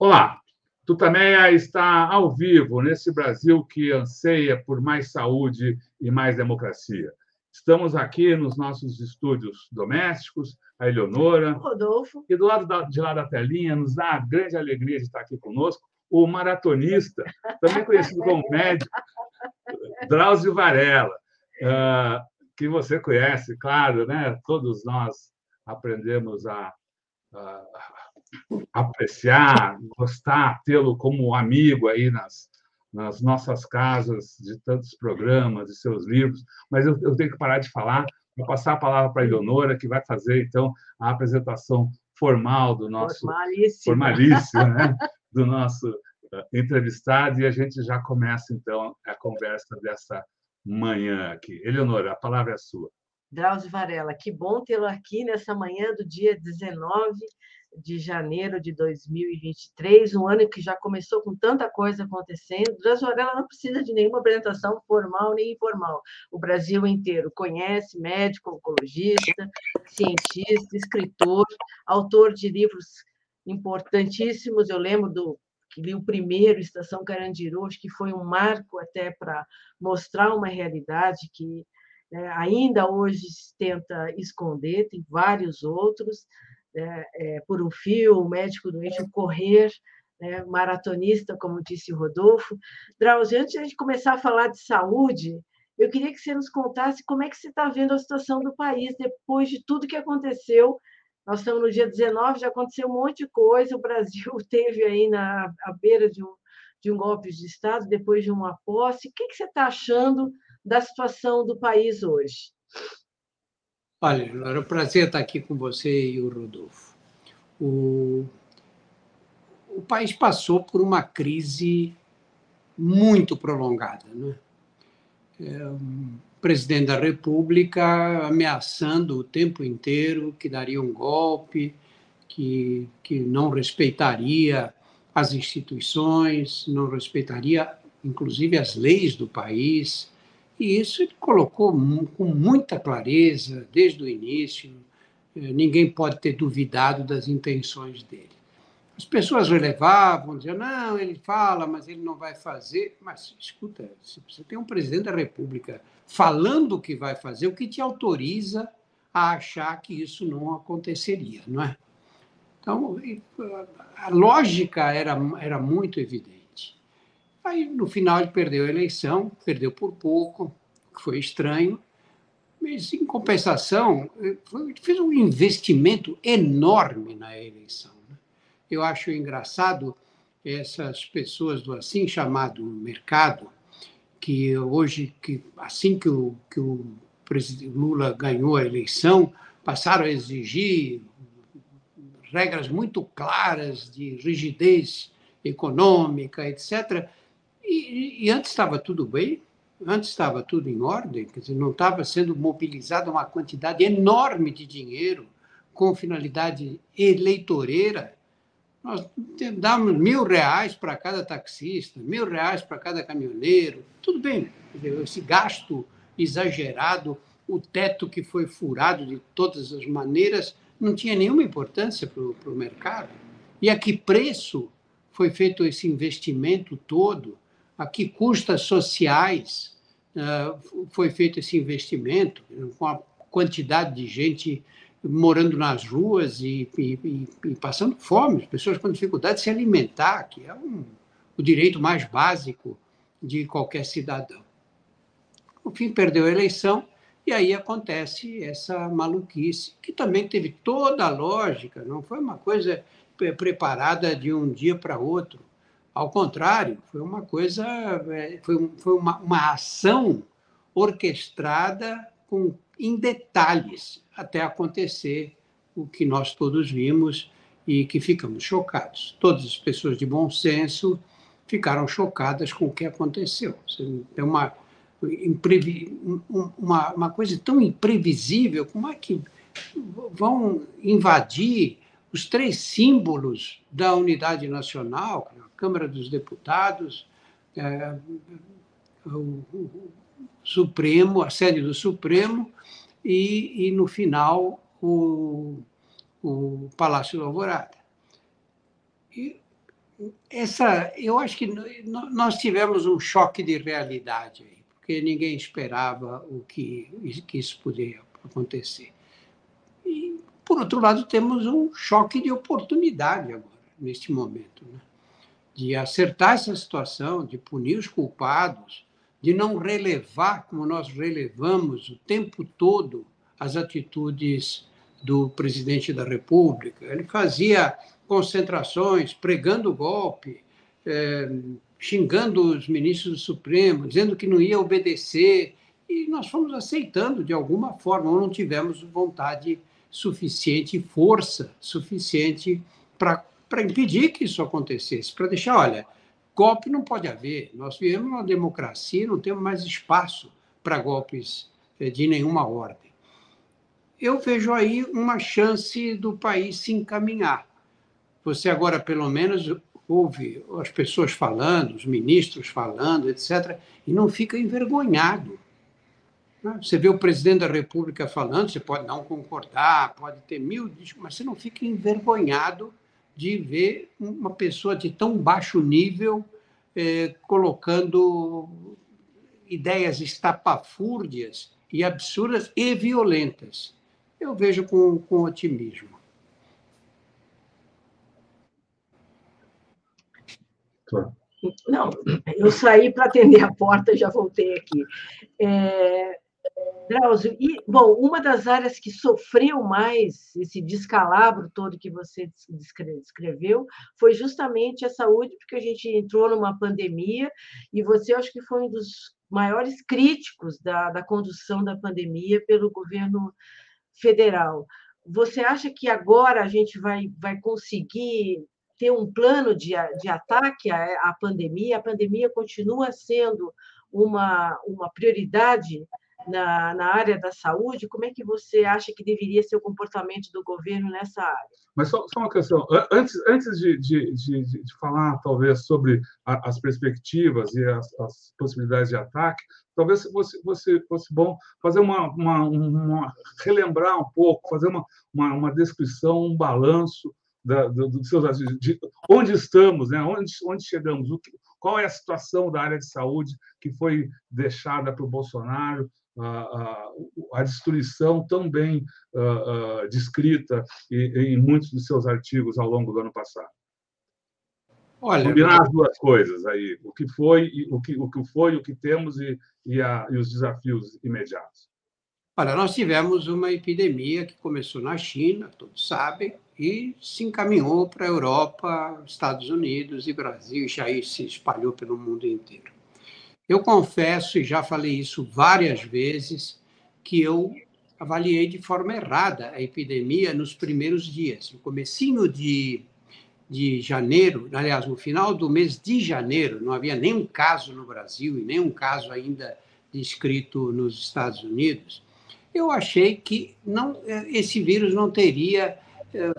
Olá, Tutameia está ao vivo nesse Brasil que anseia por mais saúde e mais democracia. Estamos aqui nos nossos estúdios domésticos, a Eleonora. Rodolfo. E do lado de lá da telinha, nos dá a grande alegria de estar aqui conosco, o maratonista, também conhecido como médico, Drauzio Varela, ah, que você conhece, claro, né? Todos nós aprendemos a, a apreciar, gostar, tê-lo como amigo aí nas, nas nossas casas, de tantos programas, de seus livros, mas eu, eu tenho que parar de falar, vou passar a palavra para a Eleonora, que vai fazer, então, a apresentação formal do nosso... Formalíssimo. Formalíssimo, né? Do nosso entrevistado, e a gente já começa, então, a conversa dessa manhã aqui. Eleonora, a palavra é sua. Drauzio Varela, que bom tê-lo aqui nessa manhã do dia 19 de janeiro de 2023, um ano que já começou com tanta coisa acontecendo. Drauzio Varela não precisa de nenhuma apresentação formal nem informal. O Brasil inteiro conhece, médico, oncologista, cientista, escritor, autor de livros importantíssimos. Eu lembro do li o primeiro, Estação Carandiru, acho que foi um marco até para mostrar uma realidade que né, ainda hoje se tenta esconder, tem vários outros né, é, por um fio, o médico doente, o correr, né, maratonista, como disse o Rodolfo. Drauzio, antes de a gente começar a falar de saúde, eu queria que você nos contasse como é que você está vendo a situação do país depois de tudo que aconteceu. Nós estamos no dia 19, já aconteceu um monte de coisa, o Brasil teve aí na à beira de um, de um golpe de Estado, depois de uma posse. O que, que você está achando da situação do país hoje? Olha, era um prazer estar aqui com você e o Rodolfo. O, o país passou por uma crise muito prolongada. Né? É, presidente da República ameaçando o tempo inteiro que daria um golpe, que, que não respeitaria as instituições, não respeitaria, inclusive, as leis do país e isso ele colocou com muita clareza desde o início. Eh, ninguém pode ter duvidado das intenções dele. As pessoas relevavam, diziam, não, ele fala, mas ele não vai fazer. Mas, escuta, você tem um presidente da República falando o que vai fazer, o que te autoriza a achar que isso não aconteceria, não é? Então, a lógica era, era muito evidente. Aí, no final, ele perdeu a eleição, perdeu por pouco, que foi estranho, mas, em compensação, fez um investimento enorme na eleição. Né? Eu acho engraçado essas pessoas do assim chamado mercado, que hoje, que assim que o, que o Lula ganhou a eleição, passaram a exigir regras muito claras de rigidez econômica, etc. E, e antes estava tudo bem, antes estava tudo em ordem, quer dizer, não estava sendo mobilizada uma quantidade enorme de dinheiro com finalidade eleitoreira. Nós damos mil reais para cada taxista, mil reais para cada caminhoneiro, tudo bem, esse gasto exagerado, o teto que foi furado de todas as maneiras, não tinha nenhuma importância para o mercado. E a que preço foi feito esse investimento todo? a que custas sociais uh, foi feito esse investimento, com a quantidade de gente morando nas ruas e, e, e, passando fome, pessoas com dificuldade de se alimentar, que é um, o direito mais básico de qualquer cidadão. No fim, perdeu a eleição, e aí acontece essa maluquice, que também teve toda a lógica, não foi uma coisa preparada de um dia para outro. Ao contrário, foi uma coisa, é, foi, foi uma, uma ação orquestrada com, em detalhes até acontecer o que nós todos vimos e que ficamos chocados. Todas as pessoas de bom senso ficaram chocadas com o que aconteceu. É uma, uma, uma coisa tão imprevisível, como é que vão invadir os três símbolos da unidade nacional, Câmara dos Deputados, é, o, o Supremo, a sede do Supremo, e, e no final o, o Palácio do Alvorada. E essa, eu acho que nós tivemos um choque de realidade aí, porque ninguém esperava o que, que isso poderia acontecer. E, por outro lado, temos um choque de oportunidade agora, neste momento, né? de acertar essa situação, de punir os culpados, de não relevar, como nós relevamos o tempo todo, as atitudes do presidente da República. Ele fazia concentrações, pregando o golpe, é, xingando os ministros do Supremo, dizendo que não ia obedecer, e nós fomos aceitando de alguma forma, ou não tivemos vontade suficiente, força suficiente para impedir que isso acontecesse, para deixar, olha, golpe não pode haver. Nós vivemos numa democracia, não temos mais espaço para golpes é, de nenhuma ordem. Eu vejo aí uma chance do país se encaminhar. Você agora, pelo menos, ouve as pessoas falando, os ministros falando, etc., e não fica envergonhado. Né? Você vê o presidente da República falando, você pode não concordar, pode ter mil, mas você não fica envergonhado de ver uma pessoa de tão baixo nível eh, colocando ideias estapafúrdias e absurdas e violentas. Eu vejo com, com otimismo. Não, eu saí para atender a porta, já voltei aqui. É, Drauzio, e, bom, uma das áreas que sofreu mais esse descalabro todo que você descreveu foi justamente a saúde, porque a gente entrou numa pandemia e você, acho que foi um dos maiores críticos da, da condução da pandemia pelo governo federal. Você acha que agora a gente vai, vai conseguir ter um plano de, de ataque à, à pandemia, a pandemia continua sendo uma, uma prioridade na, na área da saúde, como é que você acha que deveria ser o comportamento do governo nessa área? Mas só, só uma questão, antes, antes de, de, de, de falar, talvez, sobre a, as perspectivas e as, as, possibilidades de ataque, talvez fosse, fosse, fosse bom fazer uma, uma, uma relembrar um pouco, fazer uma, uma, uma descrição, um balanço da, do, dos seus de onde estamos, né? onde, onde chegamos, o que, qual é a situação da área de saúde que foi deixada para o Bolsonaro, a, a, destruição tão bem uh, uh, descrita em, em, muitos de seus artigos ao longo do ano passado. Olha, combinar as duas coisas aí, o que foi, o que, o que foi, o que temos e, e, a, e os desafios imediatos. Olha, nós tivemos uma epidemia que começou na China, todos sabem, e se encaminhou para a Europa, Estados Unidos e Brasil, e aí se espalhou pelo mundo inteiro. Eu confesso, e já falei isso várias vezes, que eu avaliei de forma errada a epidemia nos primeiros dias. No comecinho de, de janeiro, aliás, no final do mês de janeiro, não havia nenhum caso no Brasil e nenhum caso ainda descrito nos Estados Unidos. Eu achei que não, esse vírus não teria eh,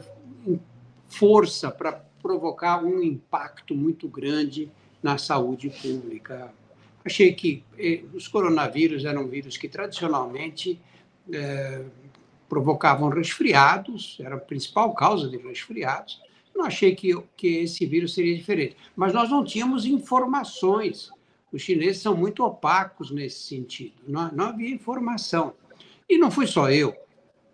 força para provocar um impacto muito grande na saúde pública Achei que eh, os coronavírus eram vírus que tradicionalmente eh, provocavam resfriados, era a principal causa de resfriados. Não achei que, que esse vírus seria diferente. Mas nós não tínhamos informações. Os chineses são muito opacos nesse sentido. Não, não havia informação. E não fui só eu.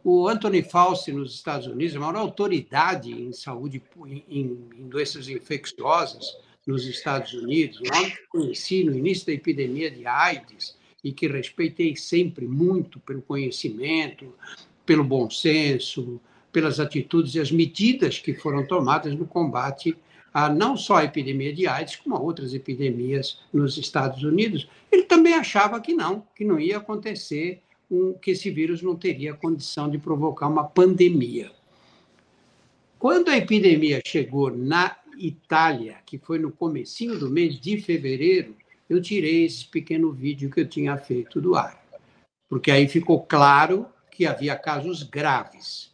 O Anthony Fauci, nos Estados Unidos, a maior autoridade em saúde, em, em doenças infecciosas, nos Estados Unidos, homem que conheci no início da epidemia de AIDS e que respeitei sempre muito pelo conhecimento, pelo bom senso, pelas atitudes e as medidas que foram tomadas no combate a não só a epidemia de AIDS, como a outras epidemias nos Estados Unidos. Ele também achava que não, que não ia acontecer, um, que esse vírus não teria condição de provocar uma pandemia. Quando a epidemia chegou na Itália, que foi no comecinho do mês de fevereiro, eu tirei esse pequeno vídeo que eu tinha feito do ar. Porque aí ficou claro que havia casos graves.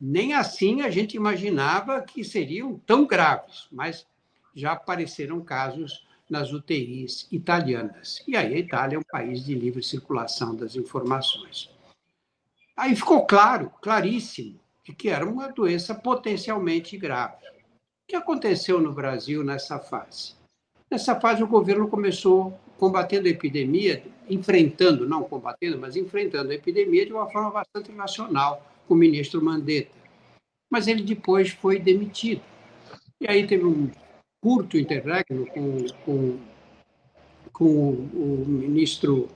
Nem assim a gente imaginava que seriam tão graves, mas já apareceram casos nas UTIs italianas. E aí a Itália é um país de livre circulação das informações. Aí ficou claro, claríssimo, de que era uma doença potencialmente grave. O que aconteceu no Brasil nessa fase? Nessa fase, o governo começou combatendo a epidemia, enfrentando, não combatendo, mas enfrentando a epidemia de uma forma bastante racional, com o ministro Mandetta. Mas ele depois foi demitido. E aí teve um curto interregno com, com, com o, ministro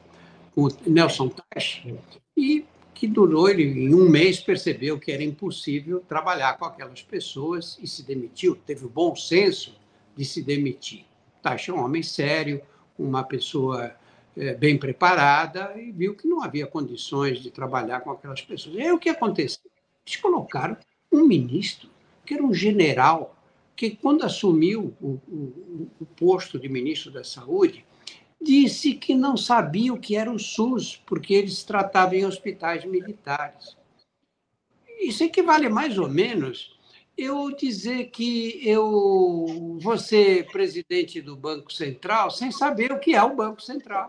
com o Nelson Teich, e que durou, ele em um mês percebeu que era impossível trabalhar com aquelas pessoas e se demitiu. Teve o bom senso de se demitir. Teich é um homem sério, uma pessoa é, bem preparada e viu que não havia condições de trabalhar com aquelas pessoas. E aí o que aconteceu? Eles colocaram um ministro, que era um general, que quando assumiu o, o, o posto de ministro da Saúde, disse que não sabia o que era o SUS, porque eles tratavam em hospitais militares. Isso equivale mais ou menos eu dizer que eu vou ser presidente do Banco Central sem saber o que é o Banco Central,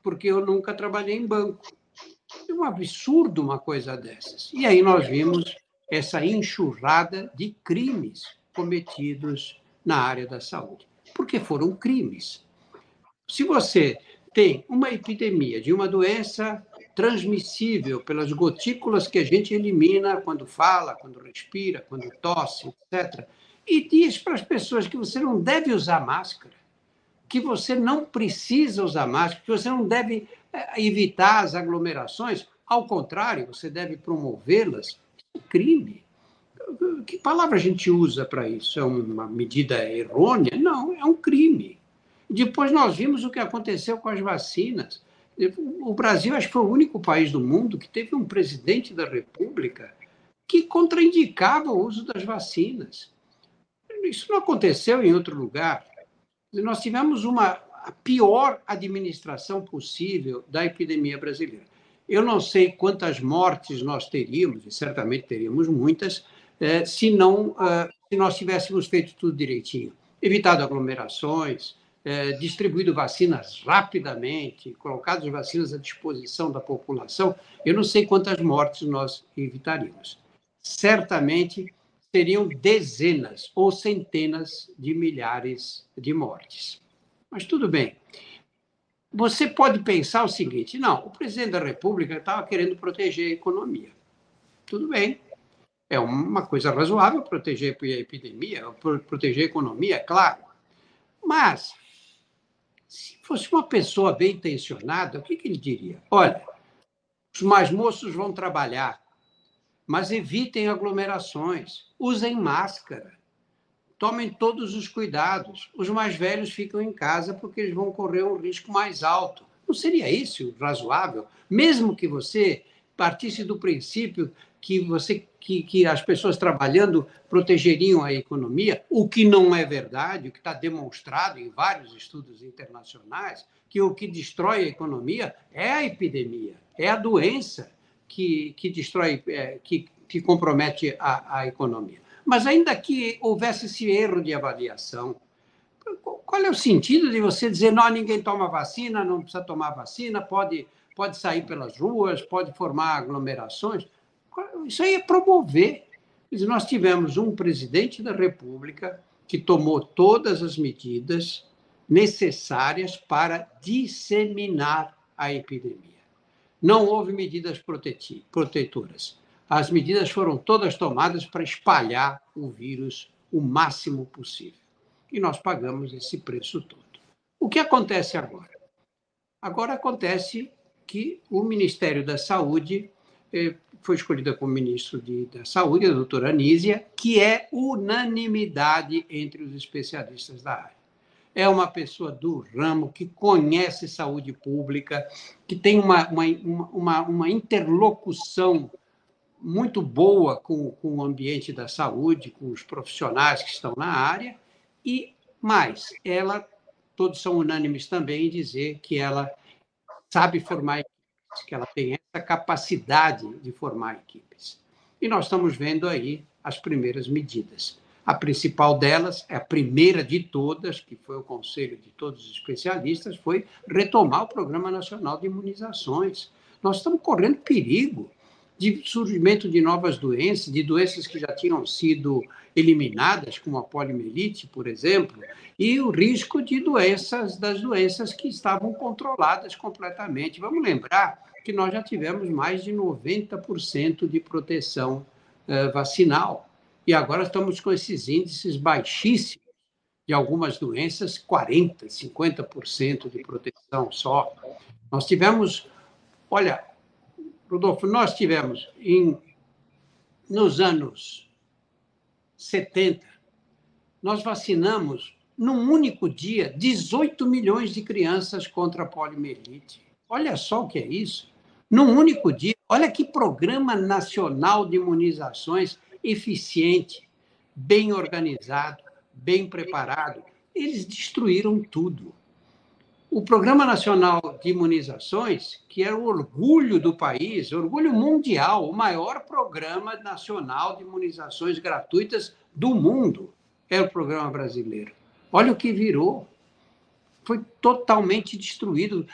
porque eu nunca trabalhei em banco. É um absurdo uma coisa dessas. E aí nós vimos essa enxurrada de crimes cometidos na área da saúde, porque foram crimes. Se você tem uma epidemia de uma doença transmissível pelas gotículas que a gente elimina quando fala, quando respira, quando tosse, etc. E diz para as pessoas que você não deve usar máscara, que você não precisa usar máscara, que você não deve eh, evitar as aglomerações, ao contrário, você deve promovê-las. É crime. Que palavra a gente usa para isso? É uma medida errônea? Não, é um crime. Depois nós vimos o que aconteceu com as vacinas. O Brasil, acho que foi o único país do mundo que teve um presidente da República que contraindicava o uso das vacinas. Isso não aconteceu em outro lugar. Nós tivemos uma a pior administração possível da epidemia brasileira. Eu não sei quantas mortes nós teríamos, e certamente teríamos muitas, eh, se não eh, se nós tivéssemos feito tudo direitinho, evitado aglomerações, é, distribuído vacinas rapidamente, colocado as vacinas à disposição da população, eu não sei quantas mortes nós evitaríamos. Certamente seriam dezenas ou centenas de milhares de mortes. Mas tudo bem. Você pode pensar o seguinte: não, o presidente da República estava querendo proteger a economia. Tudo bem. É uma coisa razoável proteger a epidemia, proteger a economia, é claro. Mas se fosse uma pessoa bem intencionada, o que, que ele diria? Olha, os mais moços vão trabalhar, mas evitem aglomerações, usem máscara, tomem todos os cuidados. Os mais velhos ficam em casa porque eles vão correr um risco mais alto. Não seria isso razoável? Mesmo que você partisse do princípio que você que, que as pessoas trabalhando protegeriam a economia, o que não é verdade, o que está demonstrado em vários estudos internacionais, que o que destrói a economia é a epidemia, é a doença que, que destrói, é, que, que compromete a, a economia. Mas ainda que houvesse esse erro de avaliação, qual é o sentido de você dizer, não, ninguém toma vacina, não precisa tomar vacina, pode, pode sair pelas ruas, pode formar aglomerações? Isso aí é promover. Nós tivemos um presidente da República que tomou todas as medidas necessárias para disseminar a epidemia. Não houve medidas protetoras. As medidas foram todas tomadas para espalhar o vírus o máximo possível. E nós pagamos esse preço todo. O que acontece agora? Agora acontece que o Ministério da Saúde eh, foi escolhida como ministro de, da Saúde, a doutora Anísia, que é unanimidade entre os especialistas da área. É uma pessoa do ramo que conhece saúde pública, que tem uma, uma, uma, uma interlocução muito boa com, com o ambiente da saúde, com os profissionais que estão na área, e mais, ela, todos são unânimes também em dizer que ela sabe formar que ela tem essa capacidade de formar equipes. E nós estamos vendo aí as primeiras medidas. A principal delas, a primeira de todas, que foi o conselho de todos os especialistas, foi retomar o Programa Nacional de Imunizações. Nós estamos correndo perigo de surgimento de novas doenças, de doenças que já tinham sido eliminadas, como a poliomielite, por exemplo, e o risco de doenças, das doenças que estavam controladas completamente. Vamos lembrar que nós já tivemos mais de 90% de proteção eh, vacinal, e agora estamos com esses índices baixíssimos de algumas doenças, 40%, 50% de proteção só. Nós tivemos, olha, Rodolfo, nós tivemos em, nos anos 70, nós vacinamos num único dia 18 milhões de crianças contra a poliomielite. Olha só o que é isso. Num único dia, olha que programa nacional de imunizações eficiente, bem organizado, bem preparado. Eles destruíram tudo. O Programa Nacional de Imunizações, que era o orgulho do país, orgulho mundial, o maior programa nacional de imunizações gratuitas do mundo, é o programa brasileiro. Olha o que virou. Foi totalmente destruído.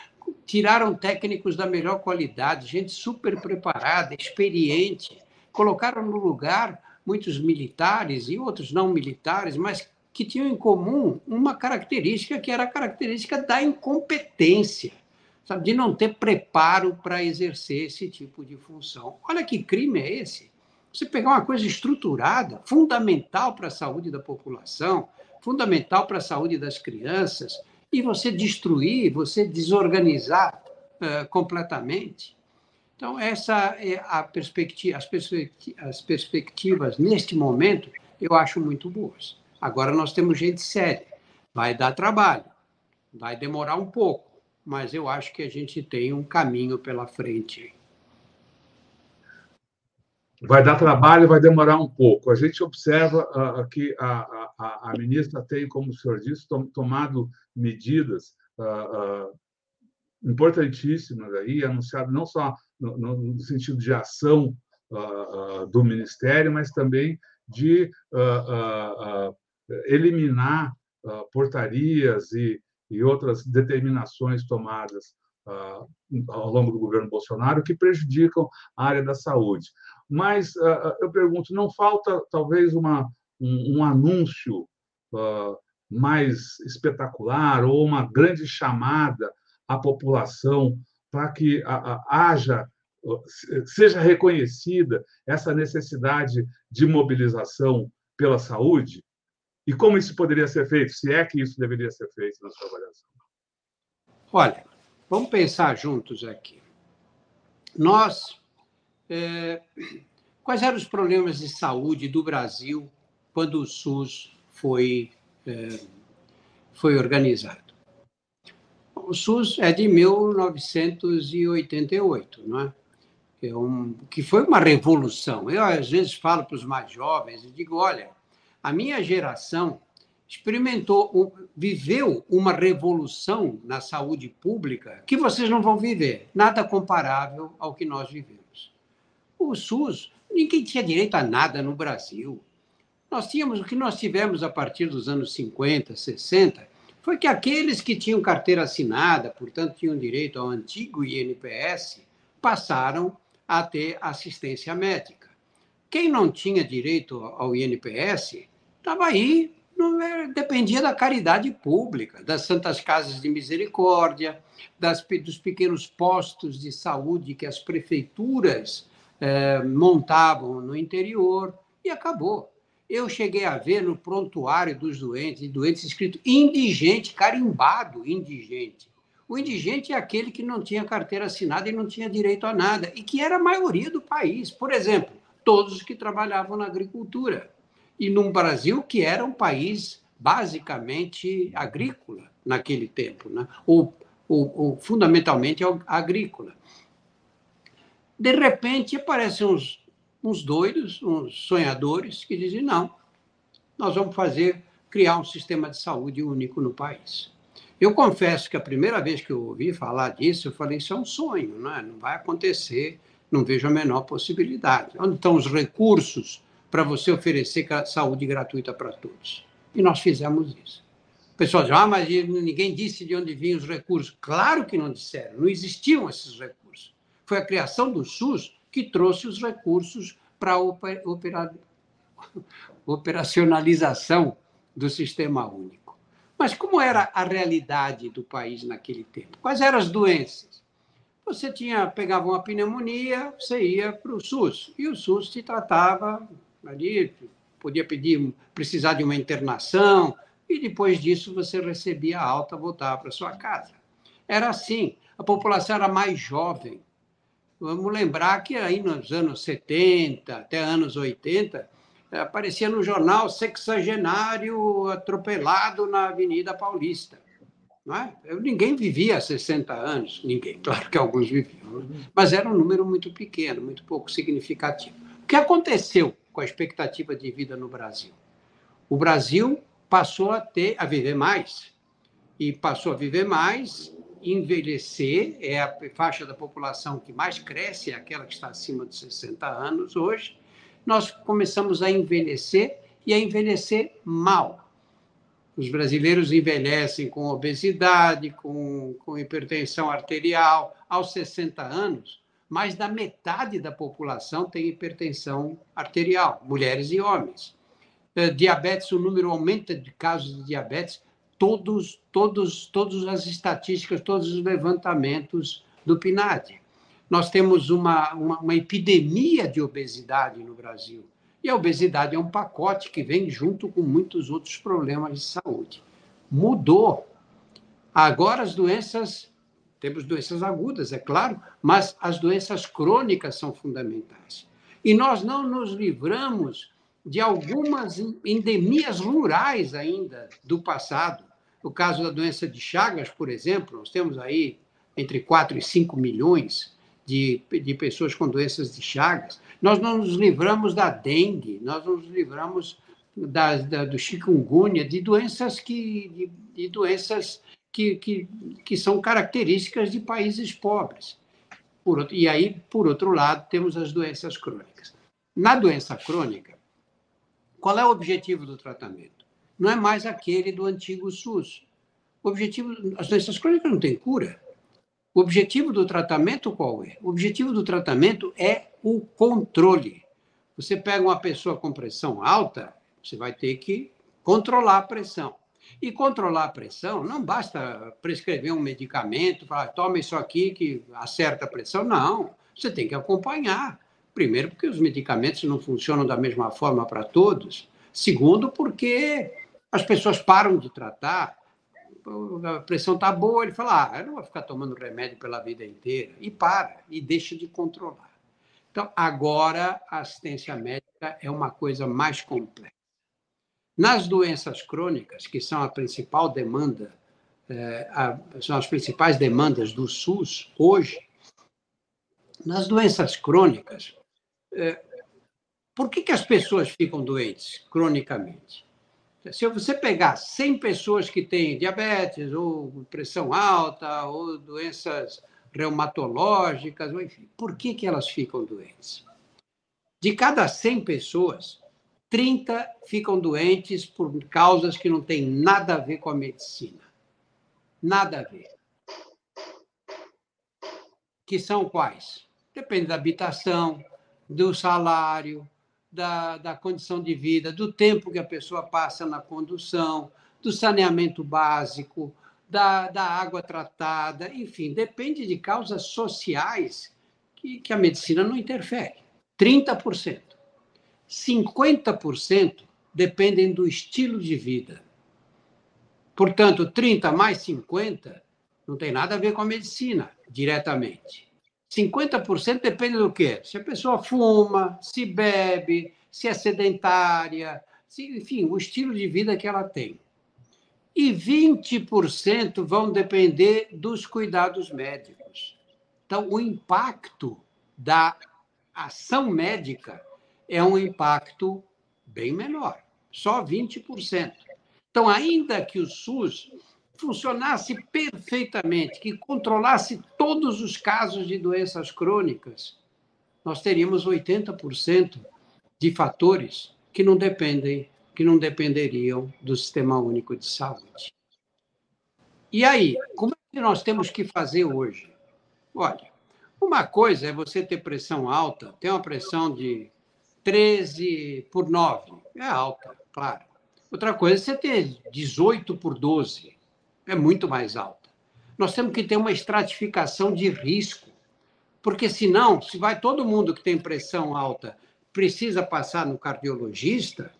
Tiraram técnicos da melhor qualidade, gente super preparada, experiente, colocaram no lugar muitos militares e outros não militares, mas que tinham em comum uma característica que era a característica da incompetência, sabe, de não ter preparo para exercer esse tipo de função. Olha que crime é esse. Você pegar uma coisa estruturada, fundamental para a saúde da população, fundamental para a saúde das crianças, e você destruir, você desorganizar uh, completamente. Então, essa é a perspectiva, as, perspectivas, as perspectivas neste momento eu acho muito boas. Agora nós temos gente séria. Vai dar trabalho, vai demorar um pouco, mas eu acho que a gente tem um caminho pela frente. Vai dar trabalho, vai demorar um pouco. A gente observa uh, que a, a, a, ministra tem, como o senhor disse, tom, tomado medidas uh, uh, importantíssimas aí, anunciado não só no, no, sentido de ação do ministério, mas também de eliminar uh, portarias e, e outras determinações tomadas uh, ao longo do governo Bolsonaro que prejudicam a área da saúde. Mas uh, eu pergunto, não falta talvez uma, um, um anúncio mais espetacular ou uma grande chamada à população para que haja seja reconhecida essa necessidade de mobilização pela saúde? E como isso poderia ser feito, se é que isso deveria ser feito na sua avaliação? Olha, vamos pensar juntos aqui. Nós. É, quais eram os problemas de saúde do Brasil quando o SUS foi, é, foi organizado? O SUS é de 1988, não é? é um, que foi uma revolução. Eu, às vezes, falo para os mais jovens e digo: olha, a minha geração experimentou, viveu uma revolução na saúde pública que vocês não vão viver, nada comparável ao que nós vivemos. O SUS, ninguém tinha direito a nada no Brasil. Nós tínhamos o que nós tivemos a partir dos anos 50, 60, foi que aqueles que tinham carteira assinada, portanto tinham direito ao antigo INPS, passaram a ter assistência médica. Quem não tinha direito ao INPS estava aí, não é, dependia da caridade pública, das santas casas de misericórdia, das, dos pequenos postos de saúde que as prefeituras eh, montavam no interior, e acabou. Eu cheguei a ver no prontuário dos doentes, doentes escrito indigente, carimbado indigente. O indigente é aquele que não tinha carteira assinada e não tinha direito a nada, e que era a maioria do país. Por exemplo, todos os que trabalhavam na agricultura e num Brasil que era um país basicamente agrícola naquele tempo, né? ou, ou, ou fundamentalmente agrícola. De repente aparecem uns, uns doidos, uns sonhadores que dizem não, nós vamos fazer criar um sistema de saúde único no país. Eu confesso que a primeira vez que eu ouvi falar disso, eu falei, isso é um sonho, não, é? não vai acontecer, não vejo a menor possibilidade. Onde estão os recursos para você oferecer saúde gratuita para todos. E nós fizemos isso. O pessoal diz, ah, mas ninguém disse de onde vinham os recursos. Claro que não disseram, não existiam esses recursos. Foi a criação do SUS que trouxe os recursos para a operacionalização do sistema único. Mas como era a realidade do país naquele tempo? Quais eram as doenças? Você tinha pegava uma pneumonia, você ia para o SUS e o SUS te tratava ali, podia pedir precisar de uma internação e depois disso você recebia alta, voltava para sua casa. Era assim. A população era mais jovem. Vamos lembrar que aí nos anos 70 até anos 80 aparecia no jornal sexagenário atropelado na Avenida Paulista. Não é? Ninguém vivia 60 anos, ninguém, claro que alguns viviam, mas era um número muito pequeno, muito pouco significativo. O que aconteceu com a expectativa de vida no Brasil? O Brasil passou a ter a viver mais e passou a viver mais, envelhecer é a faixa da população que mais cresce, é aquela que está acima de 60 anos hoje, nós começamos a envelhecer e a envelhecer mal. Os brasileiros envelhecem com obesidade, com, com hipertensão arterial. Aos 60 anos, mais da metade da população tem hipertensão arterial, mulheres e homens. Eh, diabetes, o número aumenta de casos de diabetes, todos, todos, todas as estatísticas, todos os levantamentos do PNAD nós temos uma, uma, uma, epidemia de obesidade no Brasil. E a obesidade é um pacote que vem junto com muitos outros problemas de saúde. Mudou. Agora as doenças, temos doenças agudas, é claro, mas as doenças crônicas são fundamentais. E nós não nos livramos de algumas endemias rurais ainda do passado. O caso da doença de Chagas, por exemplo, nós temos aí entre 4 e 5 milhões de, de pessoas com doenças de Chagas. Nós não nos livramos da dengue, nós não nos livramos da, da, do chikungunya, de doenças que, de, de doenças que, que, que são características de países pobres. Por, e aí, por outro lado, temos as doenças crônicas. Na doença crônica, qual é o objetivo do tratamento? Não é mais aquele do antigo SUS. O objetivo, as doenças crônicas não têm cura. O objetivo do tratamento qual é? O objetivo do tratamento é o controle. Você pega uma pessoa com pressão alta, você vai ter que controlar a pressão. E controlar a pressão não basta prescrever um medicamento, falar, toma isso aqui que acerta a pressão. Não, você tem que acompanhar. Primeiro, porque os medicamentos não funcionam da mesma forma para todos. Segundo, porque as pessoas param de tratar a pressão está boa, ele fala, ah, eu não vou ficar tomando remédio pela vida inteira. E para, e deixa de controlar. Então, agora, a assistência médica é uma coisa mais complexa. Nas doenças crônicas, que são a principal demanda, é, a, são as principais demandas do SUS hoje, nas doenças crônicas, é, por que, que as pessoas ficam doentes cronicamente? Se você pegar 100 pessoas que têm diabetes, ou pressão alta, ou doenças reumatológicas, enfim, por que, que elas ficam doentes? De cada 100 pessoas, 30 ficam doentes por causas que não têm nada a ver com a medicina. Nada a ver. Que são quais? Depende da habitação, do salário, da, da condição de vida, do tempo que a pessoa passa na condução, do saneamento básico, da, da água tratada, enfim, depende de causas sociais que, que a medicina não interfere. 30%. 50% dependem do estilo de vida. Portanto, 30 mais 50 não tem nada a ver com a medicina diretamente. 50% depende do quê? Se a pessoa fuma, se bebe, se é sedentária, se, enfim, o estilo de vida que ela tem. E 20% vão depender dos cuidados médicos. Então, o impacto da ação médica é um impacto bem menor, só 20%. Então, ainda que o SUS funcionasse perfeitamente, que controlasse todos os casos de doenças crônicas, nós teríamos 80% de fatores que não dependem, que não dependeriam do Sistema Único de Saúde. E aí, como é que nós temos que fazer hoje? Olha, uma coisa é você ter pressão alta, ter uma pressão de 13 por 9, é alta, claro. Outra coisa é você ter 18 por 12, é muito mais alta. Nós temos que ter uma estratificação de risco, porque senão, se vai todo mundo que tem pressão alta precisa passar no cardiologista,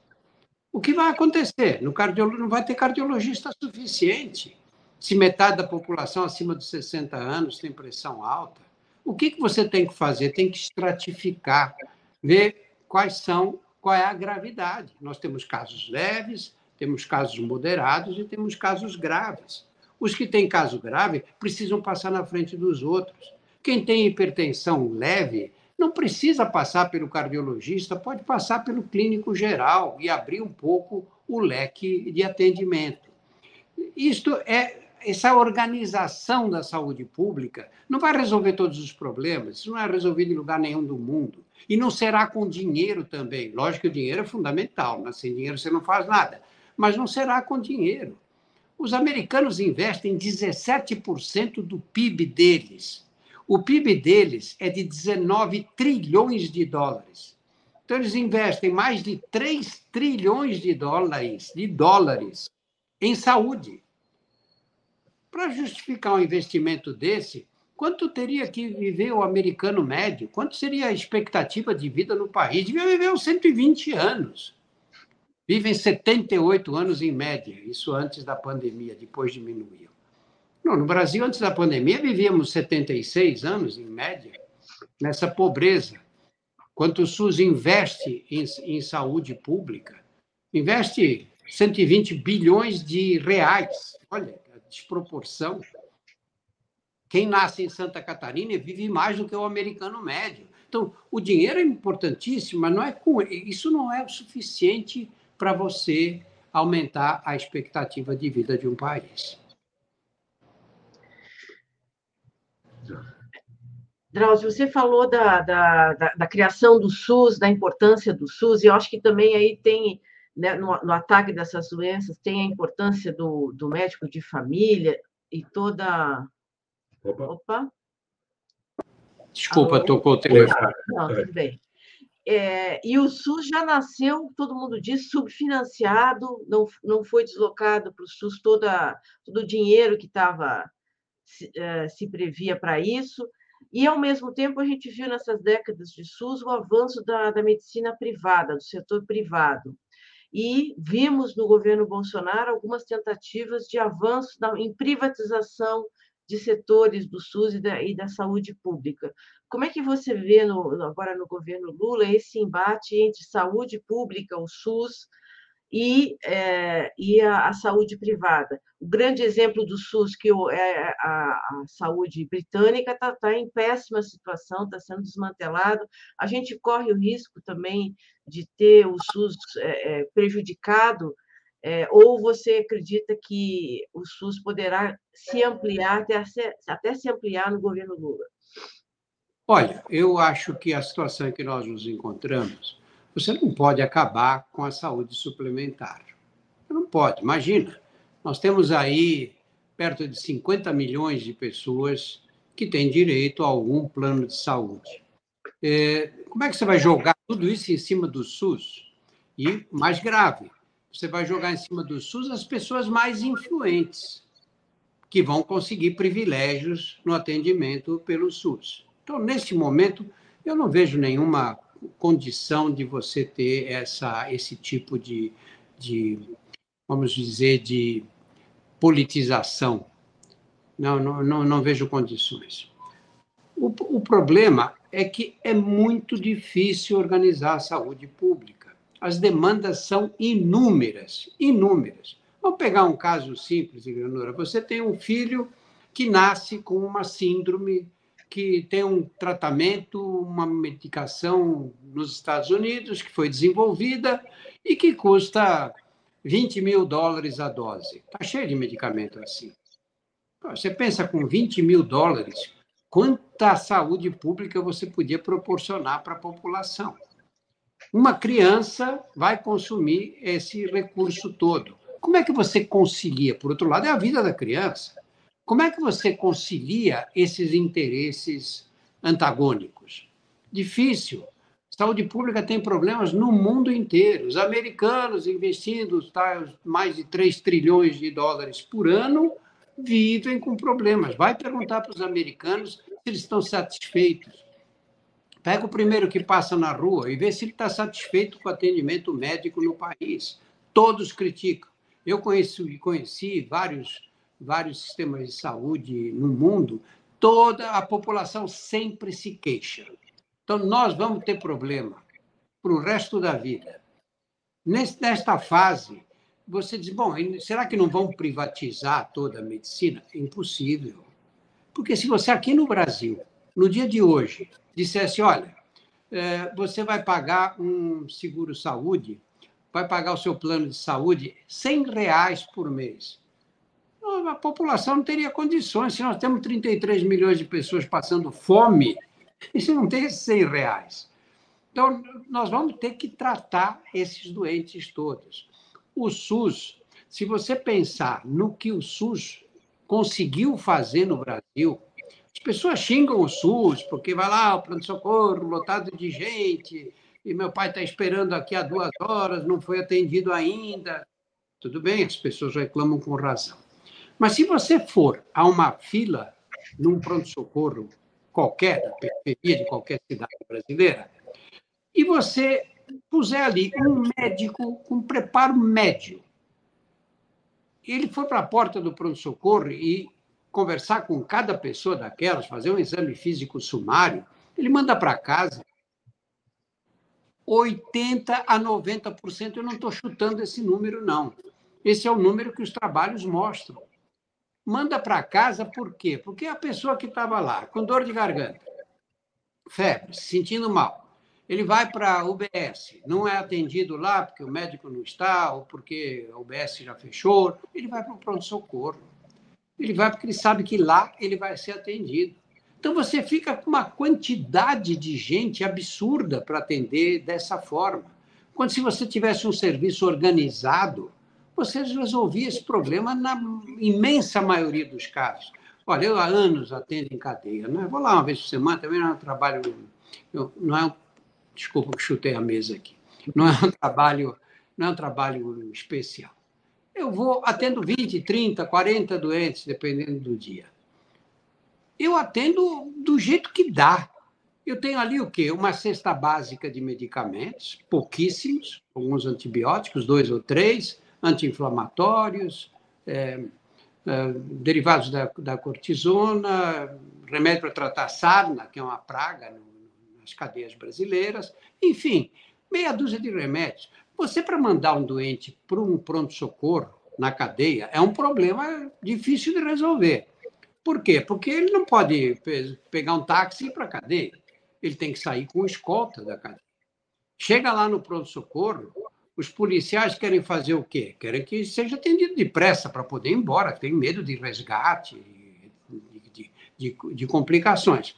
o que vai acontecer? No cardiolo... Não vai ter cardiologista suficiente. Se metade da população acima dos 60 anos tem pressão alta, o que, que você tem que fazer? Tem que estratificar, ver quais são, qual é a gravidade. Nós temos casos leves, temos casos moderados e temos casos graves. Os que têm caso grave precisam passar na frente dos outros. Quem tem hipertensão leve não precisa passar pelo cardiologista, pode passar pelo clínico geral e abrir um pouco o leque de atendimento. Isto é essa organização da saúde pública não vai resolver todos os problemas, isso não é resolvido em lugar nenhum do mundo. E não será com dinheiro também. Lógico que o dinheiro é fundamental, mas sem dinheiro você não faz nada. Mas não será com dinheiro. Os americanos investem 17% do PIB deles. O PIB deles é de 19 trilhões de dólares. Então, eles investem mais de 3 trilhões de dólares, de dólares em saúde. Para justificar um investimento desse, quanto teria que viver o americano médio? Quanto seria a expectativa de vida no país? Devia viver uns 120 anos. Vivem 78 anos em média, isso antes da pandemia, depois diminuiu. Não, no Brasil, antes da pandemia, vivíamos 76 anos em média, nessa pobreza. Quanto o SUS investe em, em saúde pública, investe 120 bilhões de reais. Olha, desproporção. Quem nasce em Santa Catarina vive mais do que o americano médio. Então, o dinheiro é importantíssimo, mas não é com, isso não é o suficiente para você aumentar a expectativa de vida de um país. Drauzio, você falou da, da, da, da, criação do SUS, da importância do SUS, e eu acho que também aí tem né, no, no, ataque dessas doenças tem a importância do, do médico de família e toda. Opa! Opa. Desculpa, Alô? tocou o telefone. Não, tudo bem. É, e o SUS já nasceu, todo mundo diz, subfinanciado, não, não foi deslocado para o SUS toda, todo o dinheiro que estava se, é, se previa para isso. E, ao mesmo tempo, a gente viu nessas décadas de SUS o avanço da, da medicina privada, do setor privado e vimos no governo Bolsonaro algumas tentativas de avanço em privatização de setores do SUS e da, e da saúde pública. Como é que você vê no, agora no governo Lula esse embate entre saúde pública, o SUS, e, é, e a, a, saúde privada. O grande exemplo do SUS, que é a, a saúde britânica, está tá em péssima situação, está sendo desmantelado. A gente corre o risco também de ter o SUS é, é, prejudicado, é, ou você acredita que o SUS poderá se ampliar, até, até se ampliar no governo Lula? Olha, eu acho que a situação em que nós nos encontramos você não pode acabar com a saúde suplementar. não pode. Imagina, nós temos aí perto de 50 milhões de pessoas que têm direito a algum plano de saúde. É, como é que você vai jogar tudo isso em cima do SUS? E, mais grave, você vai jogar em cima do SUS as pessoas mais influentes, que vão conseguir privilégios no atendimento pelo SUS. Então, nesse momento, eu não vejo nenhuma condição de você ter essa, esse tipo de, de, vamos dizer, de politização. Não, não, não, não vejo condições. O, o problema é que é muito difícil organizar a saúde pública. As demandas são inúmeras, inúmeras. Vamos pegar um caso simples, Igranora. Você tem um filho que nasce com uma síndrome que tem um tratamento, uma medicação nos Estados Unidos que foi desenvolvida e que custa 20 mil dólares a dose. Está cheio de medicamento assim. Você pensa com 20 mil dólares, quanta saúde pública você podia proporcionar para a população? Uma criança vai consumir esse recurso todo. Como é que você concilia? Por outro lado, é a vida da criança. Como é que você concilia esses interesses antagônicos? Difícil. Saúde pública tem problemas no mundo inteiro. Os americanos investindo tá, mais de 3 trilhões de dólares por ano vivem com problemas. Vai perguntar para os americanos se eles estão satisfeitos. Pega o primeiro que passa na rua e vê se ele está satisfeito com o atendimento médico no país. Todos criticam. Eu conheci, conheci vários, vários sistemas de saúde no mundo, toda a população sempre se queixa. Então, nós vamos ter problema para o resto da vida. Nesta fase, você diz: bom, será que não vão privatizar toda a medicina? Impossível. Porque se você aqui no Brasil, no dia de hoje, dissesse: olha, é, você vai pagar um seguro-saúde vai pagar o seu plano de saúde 100 reais por mês. A população não teria condições. Se nós temos 33 milhões de pessoas passando fome, isso não tem 100 reais. Então, nós vamos ter que tratar esses doentes todos. O SUS, se você pensar no que o SUS conseguiu fazer no Brasil, as pessoas xingam o SUS porque vai lá o pronto-socorro lotado de gente, e meu pai está esperando aqui há duas horas, não foi atendido ainda. Tudo bem, as pessoas reclamam com razão. Mas se você for a uma fila num pronto-socorro qualquer, da periferia de qualquer cidade brasileira, e você puser ali um médico com preparo médio, ele for para a porta do pronto-socorro e conversar com cada pessoa daquelas, fazer um exame físico sumário, ele manda para casa 80% a 90%. Eu não estou chutando esse número, não. Esse é o número que os trabalhos mostram. Manda para casa por quê? Porque a pessoa que estava lá, com dor de garganta, febre, se sentindo mal, ele vai para a UBS, não é atendido lá porque o médico não está, ou porque a UBS já fechou, ele vai para o pronto-socorro. Ele vai porque ele sabe que lá ele vai ser atendido. Então você fica com uma quantidade de gente absurda para atender dessa forma. Quando se você tivesse um serviço organizado, você resolvia esse problema na imensa maioria dos casos. Olha, eu há anos atendo em cadeia, né? vou lá uma vez por semana, também não é um trabalho. Não é um, desculpa que chutei a mesa aqui. Não é um trabalho, não é um trabalho especial. Eu vou atendo 20, 30, 40 doentes, dependendo do dia eu atendo do jeito que dá. Eu tenho ali o quê? Uma cesta básica de medicamentos, pouquíssimos, alguns antibióticos, dois ou três, anti-inflamatórios, é, é, derivados da, da, cortisona, remédio para tratar sarna, que é uma praga no, nas cadeias brasileiras, enfim, meia dúzia de remédios. Você, para mandar um doente para um pronto-socorro na cadeia, é um problema difícil de resolver. Por quê? Porque ele não pode pegar um táxi e ir para a cadeia. Ele tem que sair com escolta da cadeia. Chega lá no pronto-socorro, os policiais querem fazer o quê? Querem que seja atendido depressa para poder ir embora, tem medo de resgate, de, de, de, de complicações.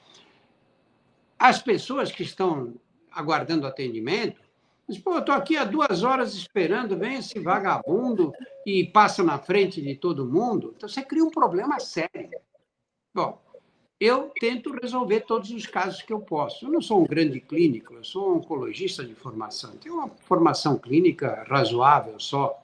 As pessoas que estão aguardando atendimento Dizem, pô, eu estou aqui há duas horas esperando, vem esse vagabundo e passa na frente de todo mundo. Então, você cria um problema sério. Bom, eu tento resolver todos os casos que eu posso. Eu não sou um grande clínico, eu sou um oncologista de formação. Tenho uma formação clínica razoável só.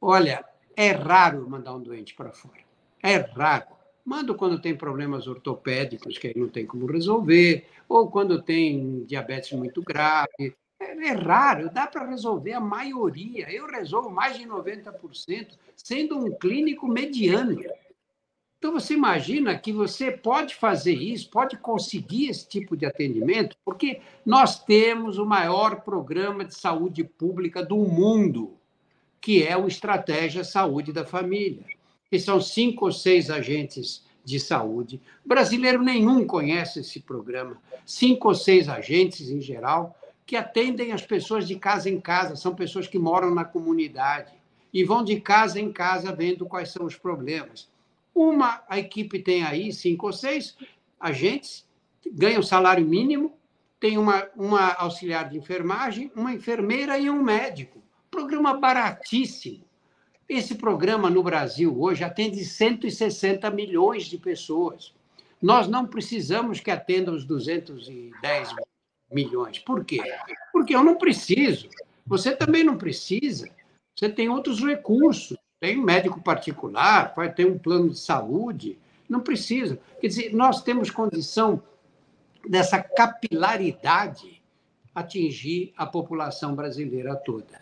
Olha, é raro mandar um doente para fora. É raro. Mando quando tem problemas ortopédicos que aí não tem como resolver, ou quando tem diabetes muito grave. É, é raro, dá para resolver a maioria. Eu resolvo mais de 90%, sendo um clínico mediano. Então, você imagina que você pode fazer isso, pode conseguir esse tipo de atendimento, porque nós temos o maior programa de saúde pública do mundo, que é o Estratégia Saúde da Família, que são cinco ou seis agentes de saúde. Brasileiro nenhum conhece esse programa, cinco ou seis agentes em geral, que atendem as pessoas de casa em casa, são pessoas que moram na comunidade e vão de casa em casa vendo quais são os problemas. Uma, a equipe tem aí cinco ou seis agentes, ganham salário mínimo tem uma, uma auxiliar de enfermagem, uma enfermeira e um médico. Programa baratíssimo. Esse programa no Brasil hoje atende 160 milhões de pessoas. Nós não precisamos que atenda os 210 milhões. Por quê? Porque eu não preciso. Você também não precisa. Você tem outros recursos. Tem um médico particular, vai ter um plano de saúde. Não precisa. Quer dizer, nós temos condição dessa capilaridade atingir a população brasileira toda.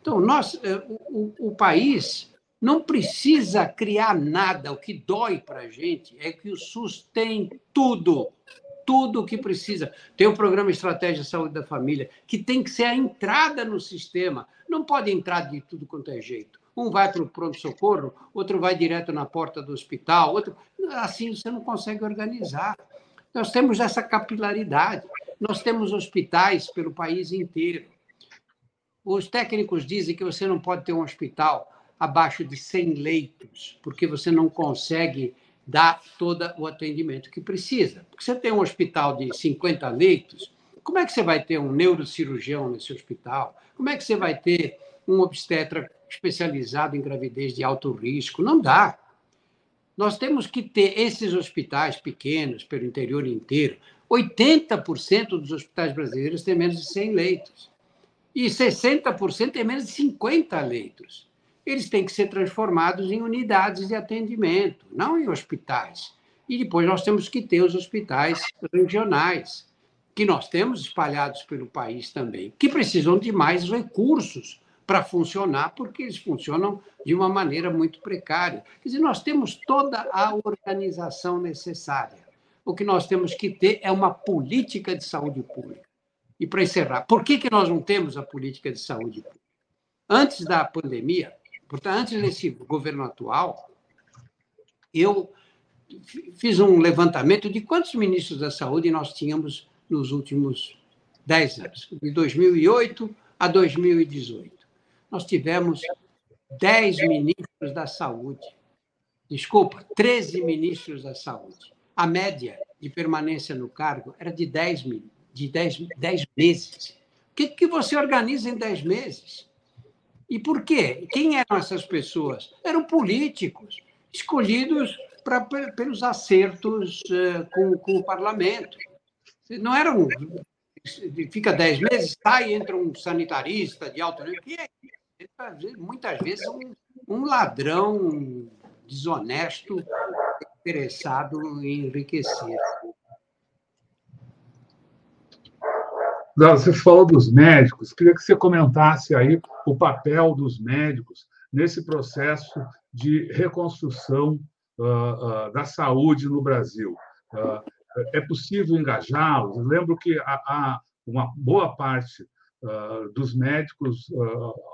Então, nós, eh, o, o, o país não precisa criar nada. O que dói para a gente é que o SUS tem tudo, tudo o que precisa. Tem o programa Estratégia de Saúde da Família, que tem que ser a entrada no sistema. Não pode entrar de tudo quanto é jeito. Um vai para o pronto-socorro, outro vai direto na porta do hospital, outro. Assim você não consegue organizar. Nós temos essa capilaridade. Nós temos hospitais pelo país inteiro. Os técnicos dizem que você não pode ter um hospital abaixo de 100 leitos, porque você não consegue dar todo o atendimento que precisa. Porque você tem um hospital de 50 leitos, como é que você vai ter um neurocirurgião nesse hospital? Como é que você vai ter um obstetra especializado em gravidez de alto risco. Não dá. Nós temos que ter esses hospitais pequenos pelo interior inteiro. 80% dos hospitais brasileiros têm menos de 100 leitos. E 60% têm menos de 50 leitos. Eles têm que ser transformados em unidades de atendimento, não em hospitais. E depois nós temos que ter os hospitais regionais, que nós temos espalhados pelo país também, que precisam de mais recursos para funcionar, porque eles funcionam de uma maneira muito precária. Quer dizer, nós temos toda a organização necessária. O que nós temos que ter é uma política de saúde pública. E para encerrar, por que, que nós não temos a política de saúde pública? Antes da pandemia, portanto, antes desse governo atual, eu fiz um levantamento de quantos ministros da saúde nós tínhamos nos últimos 10 anos, de 2008 a 2018 nós tivemos 10 ministros da saúde. Desculpa, 13 ministros da saúde. A média de permanência no cargo era de 10, de 10, 10 meses. O que, que você organiza em 10 meses? E por quê? Quem eram essas pessoas? Eram políticos, escolhidos pra, pelos acertos uh, com, com o parlamento. Não eram. Fica 10 meses, sai, entra um sanitarista de alto nível. Que é muitas vezes um, um ladrão desonesto interessado em enriquecer. Você falou dos médicos, queria que você comentasse aí o papel dos médicos nesse processo de reconstrução uh, uh, da saúde no Brasil. Uh, é possível engajá-los? Lembro que há, uma boa parte dos médicos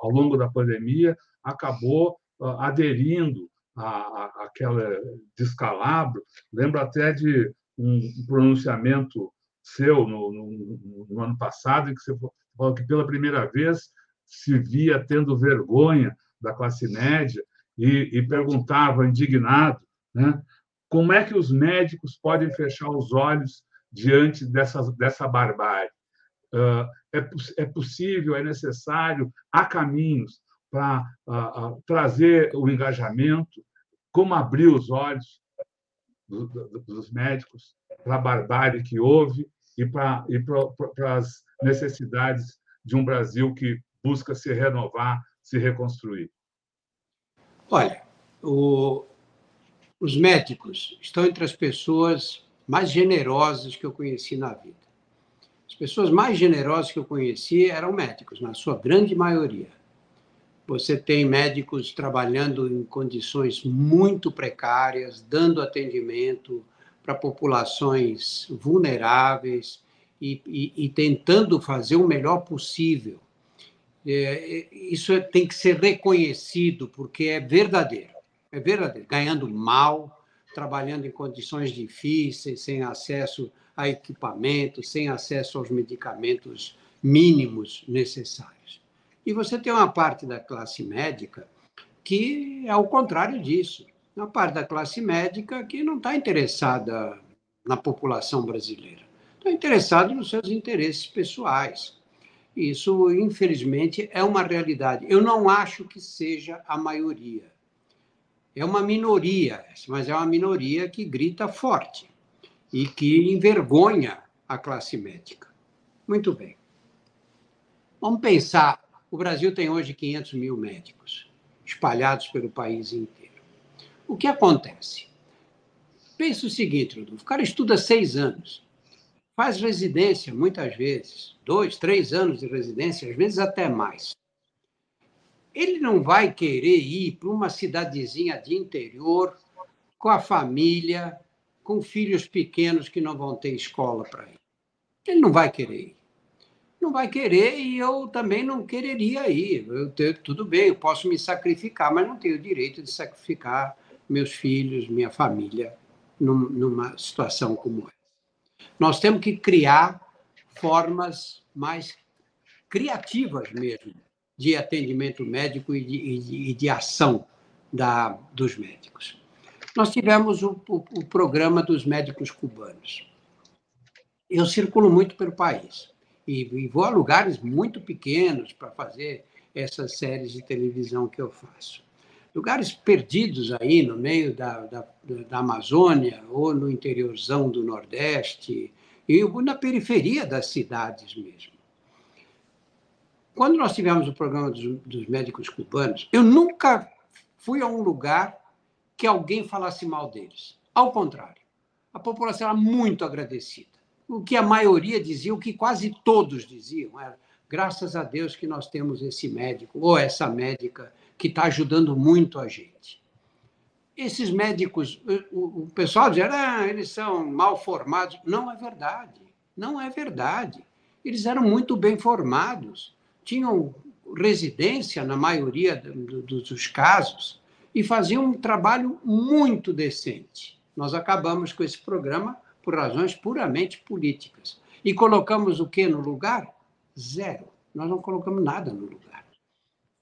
ao longo da pandemia acabou aderindo à, àquela descalabro. Lembro até de um pronunciamento seu no, no, no ano passado, em que você falou que pela primeira vez se via tendo vergonha da classe média e, e perguntava indignado, né, como é que os médicos podem fechar os olhos diante dessa, dessa barbárie? é, é possível, é necessário, há caminhos para trazer o engajamento, como abrir os olhos dos médicos para a barbárie que houve e para, e as necessidades de um Brasil que busca se renovar, se reconstruir. Olha, o, os médicos estão entre as pessoas mais generosas que eu conheci na vida. As pessoas mais generosas que eu conheci eram médicos, na sua grande maioria. Você tem médicos trabalhando em condições muito precárias, dando atendimento para populações vulneráveis e, e, e, tentando fazer o melhor possível. É, isso tem que ser reconhecido, porque é verdadeiro. É verdadeiro. Ganhando mal, trabalhando em condições difíceis, sem acesso a equipamentos, sem acesso aos medicamentos mínimos necessários. E você tem uma parte da classe médica que é o contrário disso. Uma parte da classe médica que não está interessada na população brasileira. estão interessados nos seus interesses pessoais. Isso, infelizmente, é uma realidade. Eu não acho que seja a maioria. É uma minoria, mas é uma minoria que grita forte e que envergonha a classe médica. Muito bem. Vamos pensar: o Brasil tem hoje 500 mil médicos espalhados pelo país inteiro. O que acontece? Pensa o seguinte, Rodolfo: o cara estuda seis anos, faz residência muitas vezes, dois, três anos de residência, às vezes até mais. Ele não vai querer ir para uma cidadezinha de interior com a família, com filhos pequenos que não vão ter escola para ir. Ele não vai querer ir. Não vai querer e eu também não quereria ir. Eu tenho, tudo bem, eu posso me sacrificar, mas não tenho o direito de sacrificar meus filhos, minha família, num, numa situação como essa. Nós temos que criar formas mais criativas mesmo de atendimento médico e de, e de, e de ação da, dos médicos. Nós tivemos o, o, o programa dos médicos cubanos. Eu circulo muito pelo país e, e vou a lugares muito pequenos para fazer essas séries de televisão que eu faço. Lugares perdidos aí no meio da, da, da Amazônia ou no interiorzão do Nordeste e na periferia das cidades mesmo. Quando nós tivemos o programa dos, dos médicos cubanos, eu nunca fui a um lugar que alguém falasse mal deles. Ao contrário, a população era muito agradecida. O que a maioria dizia, o que quase todos diziam, era graças a Deus que nós temos esse médico ou essa médica que está ajudando muito a gente. Esses médicos, o, pessoal dizia, ah, eles são mal formados. Não é verdade. Não é verdade. Eles eram muito bem formados, tinham residência na maioria dos casos e faziam um trabalho muito decente. Nós acabamos com esse programa por razões puramente políticas. E colocamos o que no lugar? Zero. Nós não colocamos nada no lugar.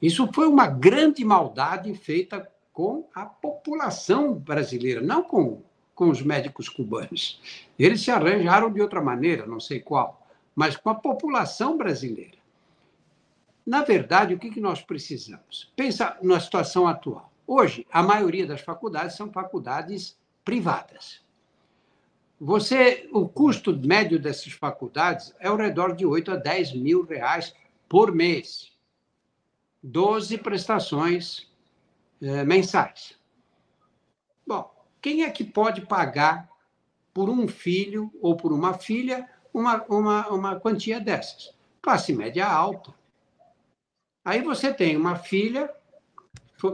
Isso foi uma grande maldade feita com a população brasileira, não com, com os médicos cubanos. Eles se arranjaram de outra maneira, não sei qual, mas com a população brasileira. Na verdade, o que nós precisamos? Pensa na situação atual. Hoje, a maioria das faculdades são faculdades privadas. Você, o custo médio dessas faculdades é ao redor de 8 a 10 mil reais por mês. 12 prestações é, mensais. Bom, quem é que pode pagar por um filho ou por uma filha uma, uma, uma quantia dessas? Classe média alta. Aí você tem uma filha